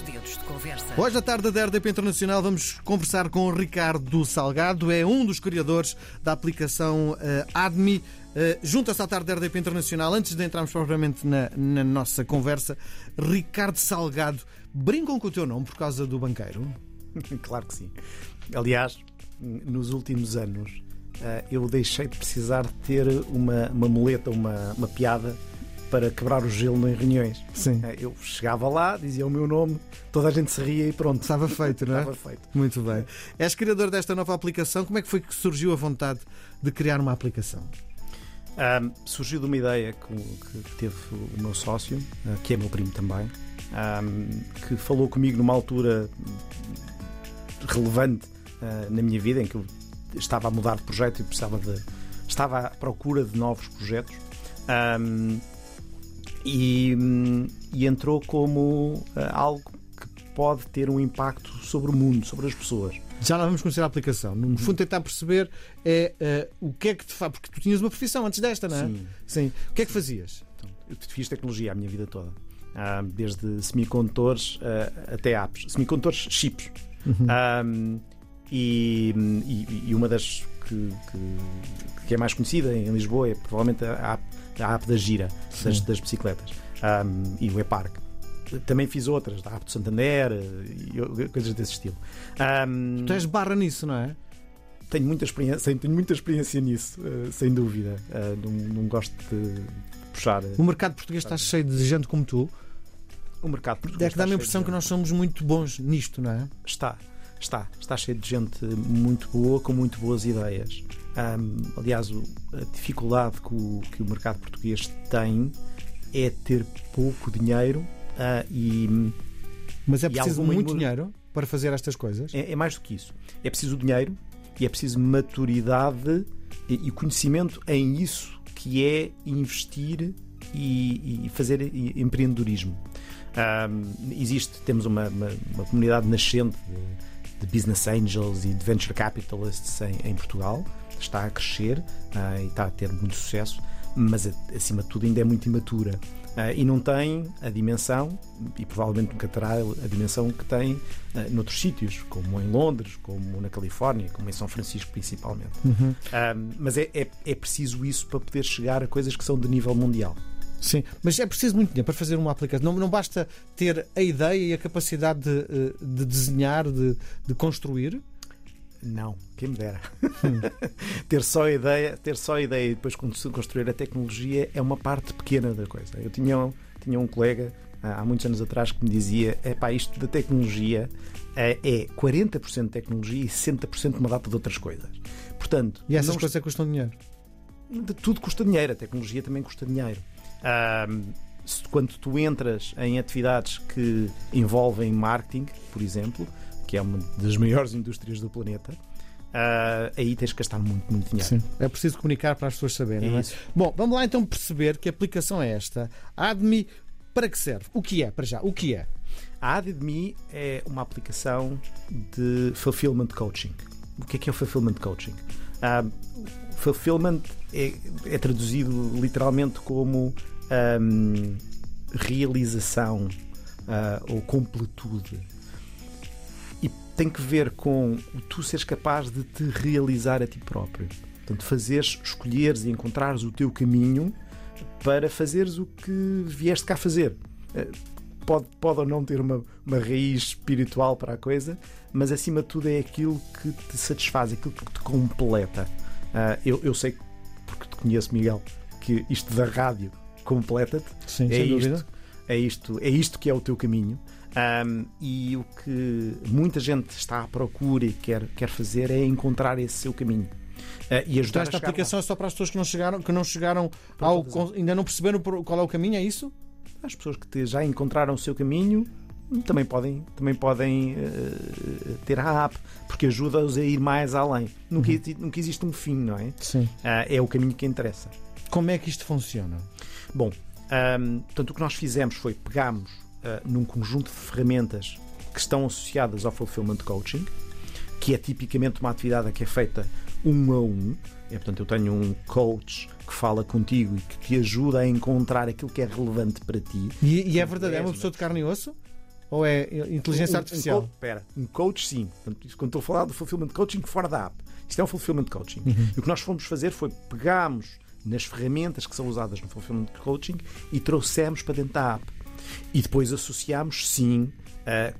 Dois dedos de conversa. Hoje, à tarde da RDP Internacional, vamos conversar com o Ricardo Salgado, é um dos criadores da aplicação uh, ADMI. Uh, Junta-se à tarde da RDP Internacional. Antes de entrarmos propriamente na, na nossa conversa, Ricardo Salgado, brincam com o teu nome por causa do banqueiro? Claro que sim. Aliás, nos últimos anos, uh, eu deixei de precisar de ter uma, uma muleta, uma, uma piada para quebrar o gelo em reuniões. Sim. Eh, Eu chegava lá, dizia o meu nome, toda a gente se ria e pronto. Estava feito, não é? Estava feito. Muito bem. És criador desta nova aplicação. Como é que foi que surgiu a vontade de criar uma aplicação? Ahm, surgiu de uma ideia que, que teve o meu sócio, ah, que é meu primo também, ahm, que falou comigo numa altura relevante ah, na minha vida, em que eu estava a mudar de projeto e precisava de. estava à procura de novos projetos. Ahm, e, hum, e entrou como ah, algo que pode ter um impacto sobre o mundo, sobre as pessoas. Já lá vamos conhecer a aplicação. No fundo, tentar perceber é, eh, o que é que te faz. Porque tu tinhas uma profissão antes desta, não é? Sim. Sim. O que é que fazias? Então, eu fiz tecnologia a minha vida toda. Ah, desde semicondutores ah, até apps. Semicondutores, chips. Ah, e, e- e uma das que, que- que é mais conhecida em Lisboa é provavelmente a app, a app da Gira, das, das bicicletas. Ah, e o E-Park. Também fiz outras, da app do Santander e e coisas desse estilo. Ah, Tu és barra nisso, não é? tenho muita experiência, tenho muita experiência nisso, ah, sem dúvida. Ah, não, não gosto de puxar. O mercado português está cheio de gente como tu. O mercado português É que dá-me a impressão de- que nós somos muito bons nisto, não é? Está, está, está cheio de gente muito boa, com muito boas ideias. Ahm, aliás, a dificuldade que o, que o mercado português tem é ter pouco dinheiro ah, e Mas é preciso muito imo- dinheiro para fazer estas coisas. é, é mais do que isso. É preciso dinheiro e é preciso maturidade e, e conhecimento em isso que é investir e, e fazer empreendedorismo. Ahm, existe, temos uma, uma- uma comunidade nascente de, de business angels e de venture capitalists em, em Portugal, está a crescer ah, e está a ter muito sucesso, mas acima de tudo ainda é muito imatura. Ah, e não tem a dimensão, e provavelmente nunca terá a dimensão que tem ah, noutros sítios, como em Londres, como na Califórnia, como em São Francisco principalmente. Uhum. Ah, mas é, é, é preciso isso para poder chegar a coisas que são de nível mundial. Sim, mas é preciso muito dinheiro para fazer uma aplicação. Não, não basta ter a ideia e a capacidade de, eh, de desenhar, de, de construir. Não, quem me dera. ter só a ideia, ter só a ideia e depois construir a tecnologia é uma parte pequena da coisa. Eu tinha, um- tinha um colega há muitos anos atrás que me dizia: é pá, isto da tecnologia é, é 40% de tecnologia e 60% de uma data de outras coisas. Portanto, E essas não coisas custam dinheiro. de tudo custa dinheiro, a tecnologia também custa dinheiro. Se- quando tu entras em atividades que envolvem marketing, por exemplo, que é uma das maiores indústrias do planeta, ah, aí tens que gastar muito, muito dinheiro. Sim. É preciso comunicar para as pessoas saberem. é? É. Bom, vamos lá então perceber que aplicação é esta. A Admi, para que serve? O que é, para já? O que é? A AdMe é uma aplicação de fulfillment coaching. O que é que é o fulfillment coaching? Ah, fulfillment é, é traduzido literalmente como ahm, realização ah, ou completude. E tem que ver com tu seres capaz de te realizar a ti próprio. Portanto, fazeres, escolheres e encontrares o teu caminho para fazeres o que vieste cá fazer. Eh, Pode, pode ou não ter uma, uma raiz espiritual para a coisa, mas acima de tudo é aquilo que te satisfaz, aquilo que te completa. Ah, eu, eu sei, porque te conheço, Miguel, que isto da rádio completa-te. Sim, É sem isto, dúvida. é isto, é isto que é o teu caminho. Ahm, e o que muita gente está à procura e quer, quer fazer é encontrar esse seu caminho. Ah, e Então ajudar esta a chegar lá. aplicação é só para as pessoas que não chegaram, que não chegaram Para ao, ainda não perceberam qual é o caminho, é isso? As pessoas que te- já encontraram o seu caminho também podem, também podem eh, ter a app, porque ajuda-os a ir mais além. Nunca, exi- nunca existe um fim, não é? Sim. Ah, é o caminho que interessa. Como é que isto funciona? Bom, ahm, portanto, o que nós fizemos foi pegámos ah, num conjunto de ferramentas que estão associadas ao Fulfillment Coaching, que é tipicamente uma atividade que é feita um a um. É, portanto, eu tenho um coach que fala contigo e que te ajuda a encontrar aquilo que é relevante para ti. E, e é verdade, é uma pessoa de carne e osso? ou é inteligência Um- um artificial? Espera, um coach sim. Portanto, isso quando estou a falar do fulfillment coaching fora da app. Isto é um fulfillment coaching. Uhum. E o que nós fomos fazer foi pegámos nas ferramentas que são usadas no fulfillment coaching e trouxemos para dentro da app. E depois associámos sim a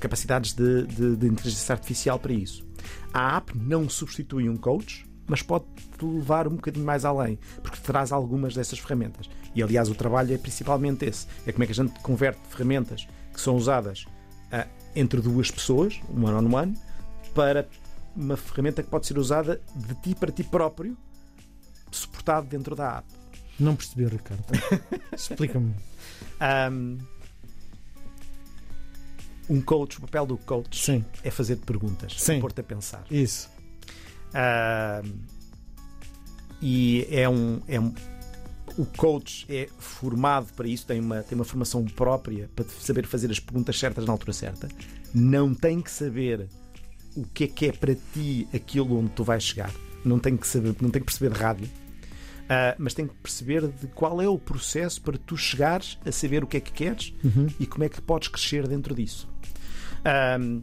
capacidades de, de- de inteligência artificial para isso. A app não substitui um coach, mas pode te levar um bocadinho mais além, porque traz algumas dessas ferramentas. E aliás, o trabalho é principalmente esse: é como é que a gente converte ferramentas que são usadas ah, entre duas pessoas, um one-on-one, para uma ferramenta que pode ser usada de ti para ti próprio, suportado dentro da app. Não percebi, Ricardo. Explica-me. Ahm, um coach, o papel do coach Sim, é fazer perguntas, Sim. pôr-te a pensar. isso. Ahm, e é um, é um- O coach é formado para isso, tem uma, tem uma formação própria para saber fazer as perguntas certas na altura certa. Não tem que saber o que é que é para ti aquilo onde tu vais chegar. Não tem que saber, não tem que perceber de rádio. Ah, mas tem que perceber de qual é o processo para tu chegares a saber o que é que queres e como é que podes crescer dentro disso. Ahm,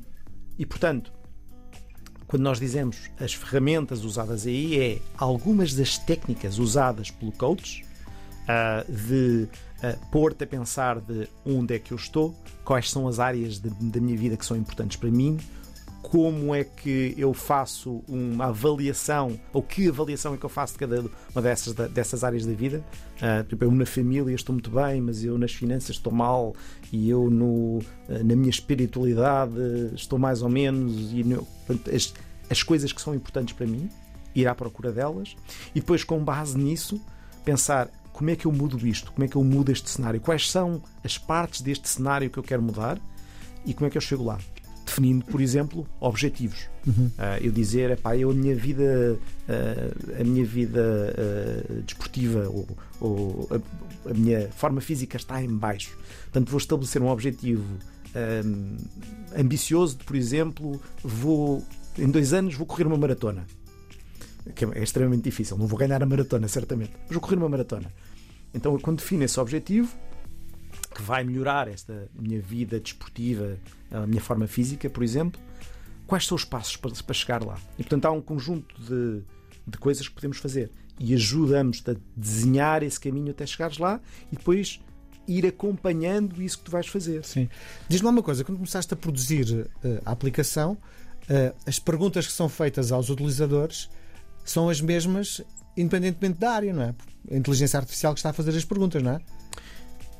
e portanto, quando nós dizemos as ferramentas usadas aí, é algumas das técnicas usadas pelo coach ah, de ah, pôr-te a pensar de onde é que eu estou, quais são as áreas da minha vida que são importantes para mim, como é que eu faço uma avaliação, ou que avaliação é que eu faço de cada uma dessas, dessas áreas da vida. Ah, tipo, eu na família estou muito bem, mas eu nas finanças estou mal, e eu no, ah, na minha espiritualidade estou mais ou menos. E no- as, as coisas que são importantes para mim, ir à procura delas, e depois, com base nisso, pensar como é que eu mudo isto, como é que eu mudo este cenário, quais são as partes deste cenário que eu quero mudar e como é que eu chego lá. Definindo, por exemplo, objetivos. Ah, eu dizer, epá, eu a minha vida, ah, a minha vida ah, desportiva ou, ou a, a minha forma física está em baixo. Portanto, vou estabelecer um objetivo ambicioso, de, por exemplo, vou em dois anos vou correr uma maratona que é extremamente difícil. Não vou ganhar a maratona, certamente, mas vou correr uma maratona. Então, quando defino esse objetivo, que vai melhorar esta minha vida desportiva, a minha forma física, por exemplo, quais são os passos para, para chegar lá? E, portanto, há um conjunto de, de coisas que podemos fazer e ajudamos-te a desenhar esse caminho até chegares lá e depois ir acompanhando isso que tu vais fazer. Sim. Diz-me uma coisa, quando começaste a produzir eh, a aplicação, eh, as perguntas que são feitas aos utilizadores são as mesmas, independentemente da área, não é? A inteligência artificial que está a fazer as perguntas, não é?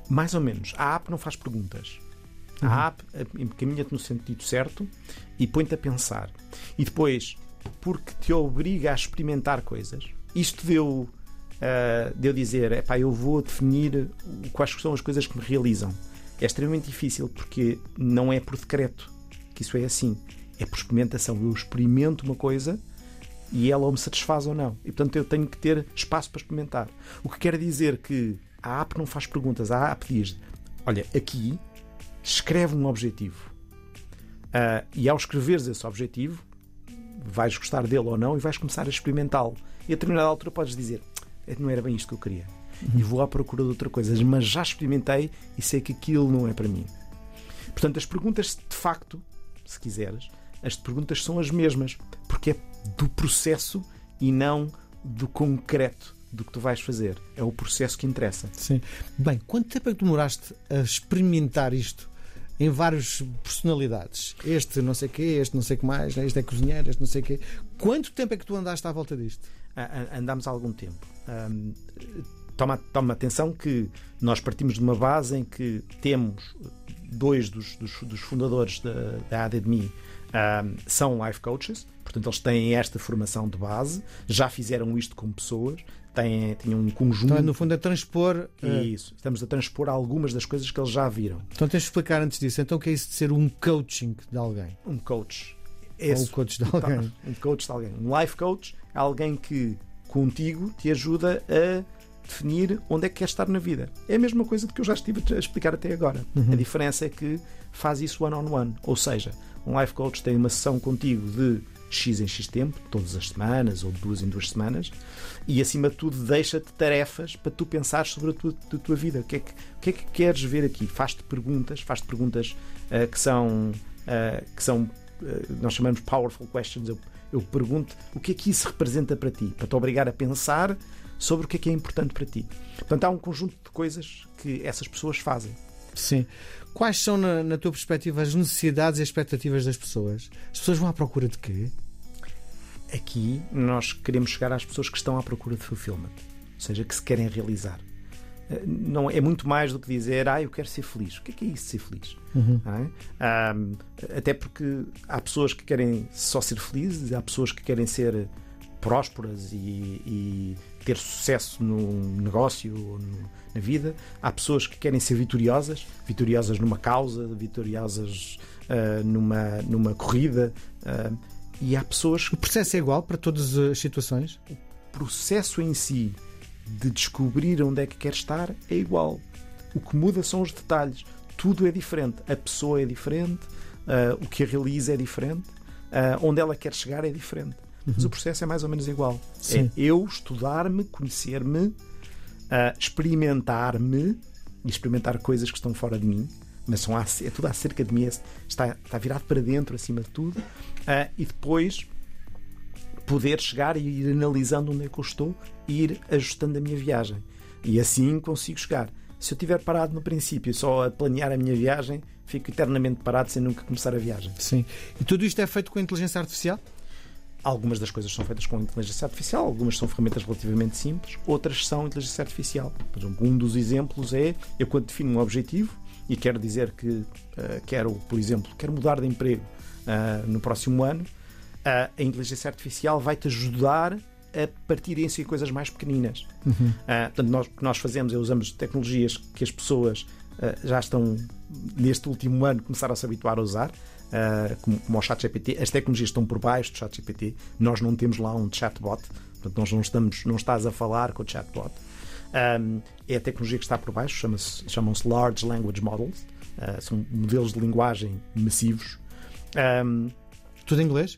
Mais ou menos. A app não faz perguntas. A app eh, encaminha-te no sentido certo e põe-te a pensar. E depois, porque te obriga a experimentar coisas, isto deu, ah, deu dizer: epá, eu vou definir quais são as coisas que me realizam. É extremamente difícil porque não é por decreto que isso é assim. É por experimentação. Eu experimento uma coisa e ela ou me satisfaz ou não. E portanto eu tenho que ter espaço para experimentar. O que quer dizer que a app não faz perguntas, a app diz: olha, aqui escreve um objetivo. Ah, e ao escreveres esse objetivo, vais gostar dele ou não e vais começar a experimentá-lo. E a determinada altura podes dizer: não era bem isto que eu queria. E vou à procura de outra coisa, mas já experimentei e sei que aquilo não é para mim. Portanto, as perguntas, de facto, se quiseres, as perguntas são as mesmas, porque é do processo e não do concreto do que tu vais fazer. É o processo que interessa. Sim. Bem, quanto tempo é que demoraste a experimentar isto em várias personalidades? Este não sei o quê, este não sei o que mais, este é cozinheiro, este não sei o quê. Quanto tempo é que tu andaste à volta disto? Andámos há algum tempo. Ahm, toma, toma atenção que nós partimos de uma base em que temos dois dos, dos- dos fundadores da, da ADMI ahm, são life coaches, portanto eles têm esta formação de base, já fizeram isto com pessoas, têm, têm um conjunto. Então, no fundo, é transpor. eh, Isso, estamos a transpor algumas das coisas que eles já viram. Então tens de explicar antes disso. Então o que é isso de ser um coaching de alguém? Um coach. Ou Esse, um coach de alguém? um coach de alguém. Um life coach é alguém que contigo te ajuda a definir onde é que queres estar na vida. É a mesma coisa do que eu já estive a explicar até agora. A diferença é que faz isso one-on-one. Ou seja, um life coach tem uma sessão contigo de X em X tempo, todas as semanas ou duas em duas semanas, e acima de tudo deixa-te tarefas para tu pensares sobre a tua, a tua vida. O que, é que, o que é que queres ver aqui? Faz-te perguntas, faz-te perguntas uh, que são, uh, que são nós chamamos powerful questions. Eu, eu pergunto o que é que isso representa para ti, para te obrigar a pensar sobre o que é que é importante para ti. Portanto, há um conjunto de coisas que essas pessoas fazem. Sim. Quais são, na, na tua perspectiva, as necessidades e expectativas das pessoas? As pessoas vão à procura de quê? Aqui nós queremos chegar às pessoas que estão à procura de fulfillment, ou seja, que se querem realizar. Eh, não é muito mais do que dizer, ah, eu quero ser feliz. O que é que é isso, ser feliz? Uhum. É? até porque há pessoas que querem só ser felizes, há pessoas que querem ser prósperas e, e ter sucesso no negócio na vida. Há pessoas que querem ser vitoriosas, vitoriosas numa causa, vitoriosas uh, numa, numa corrida. Uh, e há pessoas. O processo é igual para todas as situações? O processo em si de descobrir onde é que quer estar é igual. O que muda são os detalhes. Tudo é diferente. A pessoa é diferente, uh, o que a realiza é diferente, onde ela quer chegar é diferente mas o processo é mais ou menos igual. Sim. É eu estudar-me, conhecer-me, uh, experimentar-me e experimentar coisas que estão fora de mim, mas são, é tudo acerca de mim, é, está, está virado para dentro acima de tudo, uh, e depois poder chegar e ir analisando onde é que eu estou e ir ajustando a minha viagem. E assim consigo chegar. Se eu estiver parado no princípio só a planear a minha viagem, fico eternamente parado sem nunca começar a viagem. Sim. E tudo isto é feito com a inteligência artificial? Algumas das coisas são feitas com inteligência artificial, algumas são ferramentas relativamente simples, outras são inteligência artificial. Por exemplo, um dos exemplos é eu quando defino um objetivo e quero dizer que uh, quero, por exemplo, quero mudar de emprego uh, no próximo ano, uh, a inteligência artificial vai-te ajudar a partirem em coisas mais pequeninas. Uhum. portanto, nós, o que nós fazemos é usamos tecnologias que as pessoas já estão, neste último ano, começaram a se habituar a usar uh, como, como o ChatGPT. As tecnologias estão por baixo do ChatGPT. Nós não temos lá um chatbot, portanto, nós não, estamos, não estás a falar com o chatbot. Um, é a tecnologia que está por baixo, chama-se, chamam-se Large Language Models, uh, são modelos de linguagem massivos. Um, Tudo em inglês?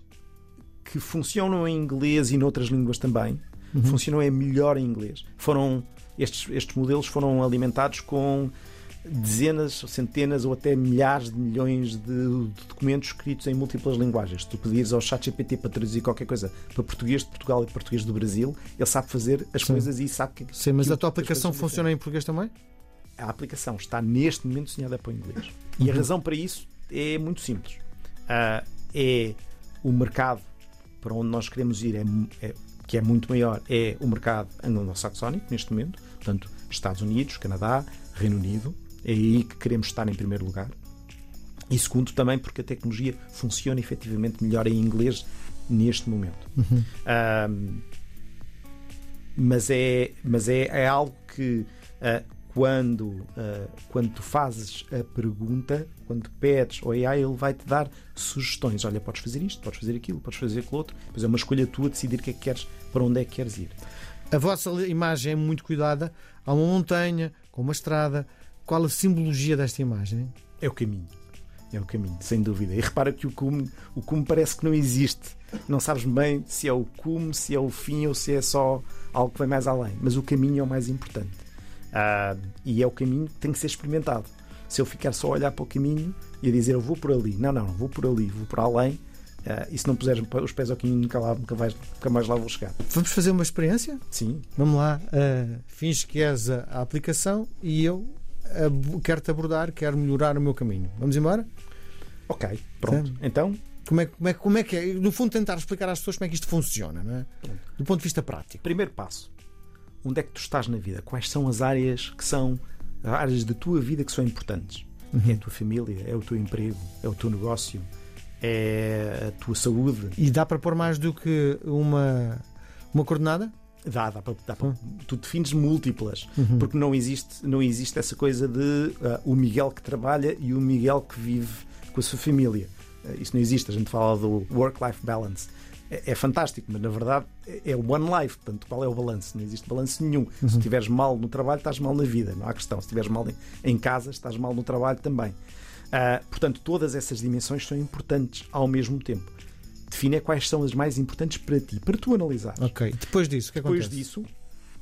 Que funcionam em inglês e noutras línguas também. Uhum. Funcionam é melhor em inglês. Foram, estes, estes modelos foram alimentados com dezenas, centenas ou até milhares de milhões de documentos escritos em múltiplas linguagens. Se tu pedires ao ChatGPT para traduzir qualquer coisa para português de Portugal e português do Brasil, ele sabe fazer as Sim. coisas e sabe que. Sim, mas que a tua aplicação funciona em português também? A aplicação está neste momento desenhada para o inglês. E a uhum. razão para isso é muito simples. Uh, é o mercado para onde nós queremos ir, é, é, que é muito maior, é o mercado anglo-saxónico neste momento, portanto, Estados Unidos, Canadá, Reino Unido, é aí que queremos estar em primeiro lugar. E segundo, também porque a tecnologia funciona efetivamente melhor em inglês neste momento. Uhum. Um, mas é, mas é, é algo que uh, quando, uh, quando tu fazes a pergunta, quando pedes ao AI, ele vai-te dar sugestões. Olha, podes fazer isto, podes fazer aquilo, podes fazer aquilo outro. Pois é uma escolha tua decidir o que é que queres, para onde é que queres ir. A vossa imagem é muito cuidada. Há uma montanha, com uma estrada, qual a simbologia desta imagem? É o caminho. É o caminho, sem dúvida. E repara que o cume, o cume parece que não existe. Não sabes bem se é o cume, se é o fim ou se é só algo que vai mais além. Mas o caminho é o mais importante. Uh, e é o caminho que tem que ser experimentado. Se eu ficar só a olhar para o caminho e a dizer eu vou por ali, não, não, vou por ali, vou por além, uh, e se não puseres os pés ao caminho, nunca, lá, nunca, vais, nunca mais lá vou chegar. Vamos fazer uma experiência? Sim. Vamos lá. Uh, finge que és a, a aplicação e eu quero-te abordar, quero melhorar o meu caminho. Vamos embora? Ok, pronto. Então. Como é, como, é, como é que é? No fundo, tentar explicar às pessoas como é que isto funciona, não é? Do ponto de vista prático. Primeiro passo: onde é que tu estás na vida? Quais são as áreas que são as áreas da tua vida que são importantes? Uhum. É a tua família, é o teu emprego, é o teu negócio, é a tua saúde. E dá para pôr mais do que uma, uma coordenada? Dá, dá para. Dá para tu defines múltiplas, uhum. porque não existe, não existe essa coisa de uh, o Miguel que trabalha e o Miguel que vive com a sua família. Uh, isso não existe. A gente fala do work-life balance. É, é, fantástico, mas na verdade é o one life. Portanto, qual é o balanço? Não existe balanço nenhum. Uhum. Se estiveres mal no trabalho, estás mal na vida. Não há questão. Se estiveres mal em, em casa, estás mal no trabalho também. Uh, portanto, todas essas dimensões são importantes ao mesmo tempo define quais são as mais importantes para ti, para tu analisar. Ok. Depois disso, o que Depois acontece? disso,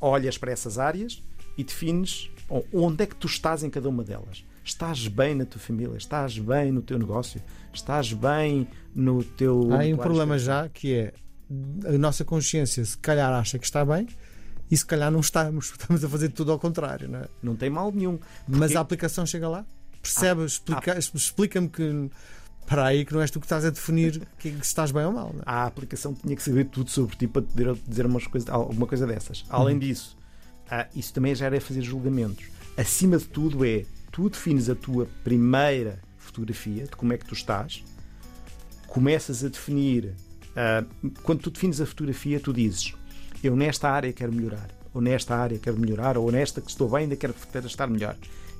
olhas para essas áreas e defines onde é que tu estás em cada uma delas. Estás bem na tua família, estás bem no teu negócio, estás bem no teu. Há aí um problema já que é a nossa consciência se calhar acha que está bem e se calhar não estamos. Estamos a fazer tudo ao contrário, não é? Não tem mal nenhum. Mas Porque- a aplicação chega lá? Percebe? Explica- Explica-me que. Para aí que não és tu que estás a definir que, que se estás bem ou mal. Não é? a aplicação tinha que saber tudo sobre ti para te dizer, dizer umas coisas, alguma coisa dessas. Além disso, ah, isso também já era fazer julgamentos. Acima de tudo é tu defines a tua primeira fotografia de como é que tu estás, começas a definir. ah, quando tu defines a fotografia, tu dizes: Eu nesta área quero melhorar, ou nesta área quero melhorar, ou nesta que estou bem ainda quero estar melhor.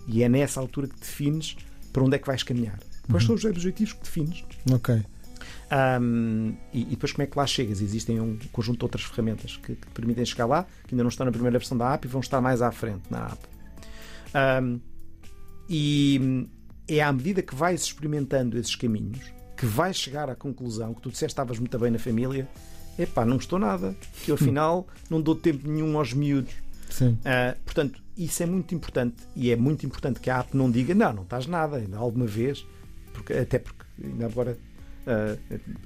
E é nessa altura que defines para onde é que vais caminhar. Quais são os objetivos que defines? Ok. Um, e, e depois como é que lá chegas? Existem um conjunto de outras ferramentas que, que te permitem chegar lá, que ainda não estão na primeira versão da app e vão estar mais à frente na app. Um, e é à medida que vais experimentando esses caminhos que vais chegar à conclusão que tu disseste que estavas muito bem na família. Epá, não estou nada, que eu afinal não dou tempo nenhum aos miúdos. Sim. Ah, portanto, isso é muito importante e é muito importante que a app não diga não, não estás nada, ainda alguma vez, porque, até porque ainda agora ah,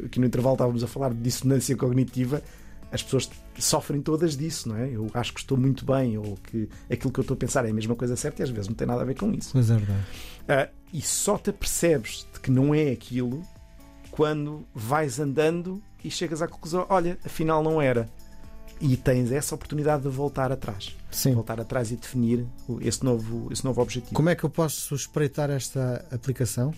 aqui no intervalo estávamos a falar de dissonância cognitiva, as pessoas sofrem todas disso, não é? Eu acho que estou muito bem, ou que aquilo que eu estou a pensar é a mesma coisa certa e às vezes não tem nada a ver com isso. Pois é verdade. Ah, e só te apercebes de que não é aquilo quando vais andando e chegas à conclusão: olha, afinal não era. E tens essa oportunidade de voltar atrás. Sim. Voltar atrás e definir esse novo, esse novo objetivo. Como é que eu posso espreitar esta aplicação?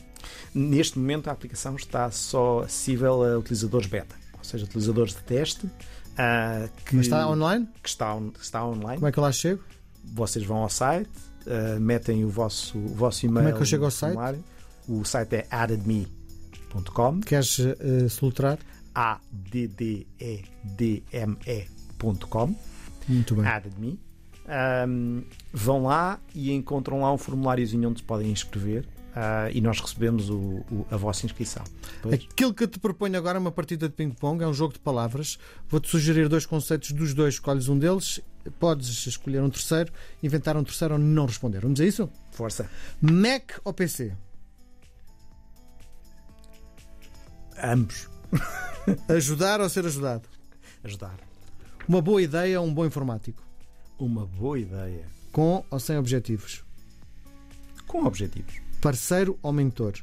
Neste momento, a aplicação está só acessível a utilizadores beta, ou seja, utilizadores de teste. ah, que, Mas está online? que está, está online. Como é que eu lá chego? Vocês vão ao site, ah, metem o vosso, o vosso e-mail. Como é que eu chego ao site? formulário. O site é addedme.com. Queres eh, solutrar? A-D-D-E-D-M-E.com. Muito bem. Ahm, vão lá e encontram lá um formuláriozinho onde se podem inscrever ah, e nós recebemos o- o- a vossa inscrição. Depois, Aquilo que eu te proponho agora é uma partida de ping-pong, é um jogo de palavras. Vou-te sugerir dois conceitos dos dois, escolhes um deles. Podes escolher um terceiro, inventar um terceiro ou não responder. Vamos a isso? força. Mac ou PC? Ambos. Ajudar ou ser ajudado? Ajudar. Uma boa ideia ou um bom informático? Uma boa ideia. Com ou sem objetivos? Com objetivos. Parceiro ou mentor?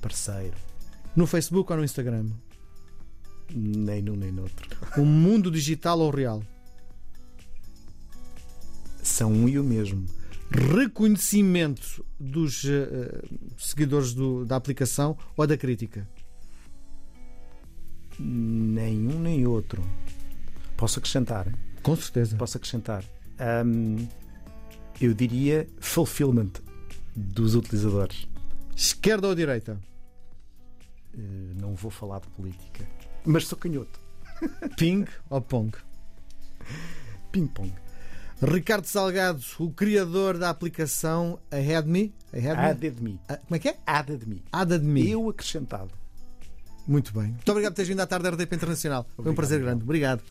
Parceiro. No Facebook ou no Instagram? Nem num nem noutro. Um mundo digital ou real? São um e o mesmo. Reconhecimento dos eh, seguidores do- da aplicação ou da crítica? Nenhum nem outro. Posso acrescentar? Com certeza. Posso acrescentar? Ahm, eu diria fulfillment dos utilizadores. Esquerda ou direita? Eh, não vou falar de política. Mas sou canhoto. Ping ou Pong? Ping-pong. Ricardo Salgado, o criador da aplicação Ahead.me. Ahead Added-me. Ah, Como é que é? Added-me. Added.me. Eu acrescentado. Muito bem. Muito obrigado por teres vindo à tarde da RDP Internacional. Foi um Obrigado, prazer grande. Obrigado.